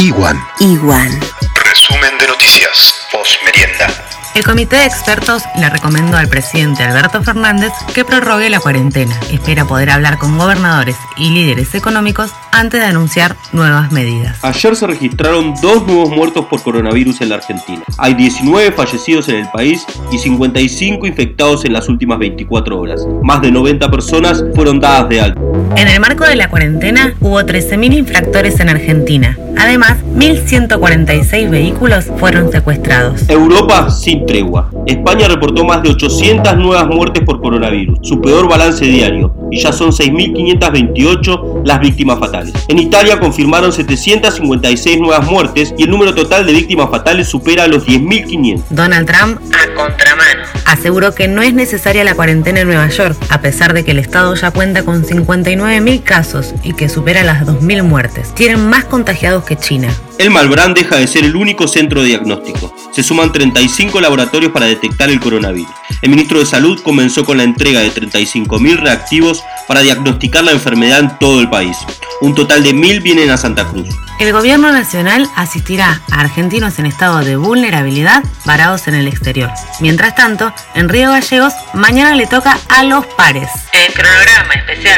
Iguan. Iguan. Resumen de noticias. Post merienda. El comité de expertos le recomendó al presidente Alberto Fernández que prorrogue la cuarentena. Espera poder hablar con gobernadores y líderes económicos antes de anunciar nuevas medidas. Ayer se registraron dos nuevos muertos por coronavirus en la Argentina. Hay 19 fallecidos en el país y 55 infectados en las últimas 24 horas. Más de 90 personas fueron dadas de alta. En el marco de la cuarentena hubo 13.000 infractores en Argentina. Además, 1.146 vehículos fueron secuestrados. Europa sin tregua. España reportó más de 800 nuevas muertes por coronavirus, su peor balance diario, y ya son 6.528 las víctimas fatales. En Italia confirmaron 756 nuevas muertes y el número total de víctimas fatales supera los 10.500. Donald Trump, a contramano, aseguró que no es necesaria la cuarentena en Nueva York, a pesar de que el estado ya cuenta con 59.000 casos y que supera las 2.000 muertes. Tienen más contagiados que China. El Malbrán deja de ser el único centro de diagnóstico. Se suman 35 laboratorios para detectar el coronavirus. El ministro de Salud comenzó con la entrega de 35.000 reactivos para diagnosticar la enfermedad en todo el país. Un total de 1.000 vienen a Santa Cruz. El gobierno nacional asistirá a argentinos en estado de vulnerabilidad varados en el exterior. Mientras tanto, en Río Gallegos, mañana le toca a los pares. El cronograma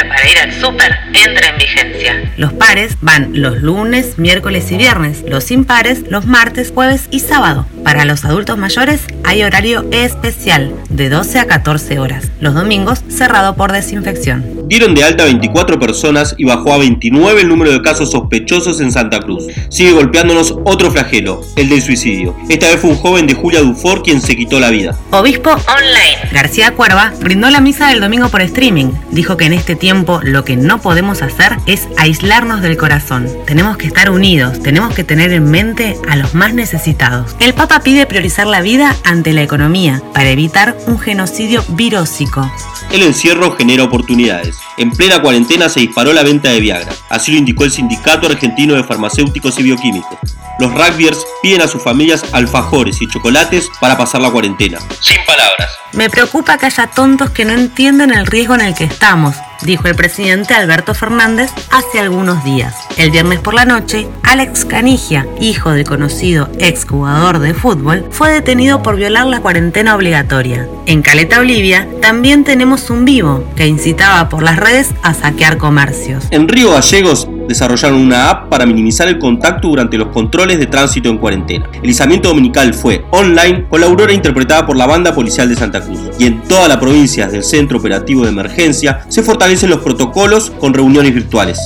para ir al súper entra en vigencia. Los pares van los lunes, miércoles y viernes. Los impares los martes, jueves y sábado. Para los adultos mayores hay horario especial de 12 a 14 horas. Los domingos cerrado por desinfección. Dieron de alta 24 personas y bajó a 29 el número de casos sospechosos en Santa Cruz. Sigue golpeándonos otro flagelo, el del suicidio. Esta vez fue un joven de Julia Dufour quien se quitó la vida. Obispo Online. García Cuerva brindó la misa del domingo por streaming. Dijo que en este tiempo lo que no podemos hacer es aislarnos del corazón. Tenemos que estar unidos, tenemos que tener en mente a los más necesitados. El Papa pide priorizar la vida ante la economía para evitar un genocidio virósico. El encierro genera oportunidades. En plena cuarentena se disparó la venta de Viagra. Así lo indicó el Sindicato Argentino de Farmacéuticos y Bioquímicos. Los rugbyers piden a sus familias alfajores y chocolates para pasar la cuarentena. Sin palabras. Me preocupa que haya tontos que no entiendan el riesgo en el que estamos, dijo el presidente Alberto Fernández hace algunos días. El viernes por la noche, Alex Canigia, hijo del conocido exjugador de fútbol, fue detenido por violar la cuarentena obligatoria. En Caleta, Olivia, también tenemos un vivo que incitaba por las redes a saquear comercios. En Río Gallegos desarrollaron una app para minimizar el contacto durante los controles de tránsito en cuarentena. El izamiento dominical fue online con la aurora interpretada por la banda policial de Santa Cruz. Y en toda la provincia del Centro Operativo de Emergencia se fortalecen los protocolos con reuniones virtuales.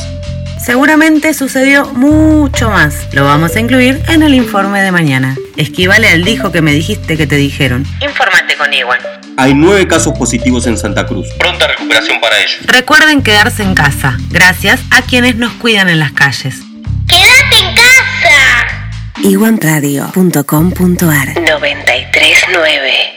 Seguramente sucedió mucho más. Lo vamos a incluir en el informe de mañana. Esquivale al dijo que me dijiste que te dijeron. Infórmate con Igual. Hay nueve casos positivos en Santa Cruz. Pronta recuperación para ellos. Recuerden quedarse en casa, gracias a quienes nos cuidan en las calles. ¡Quédate en casa! iguanradio.com.ar 939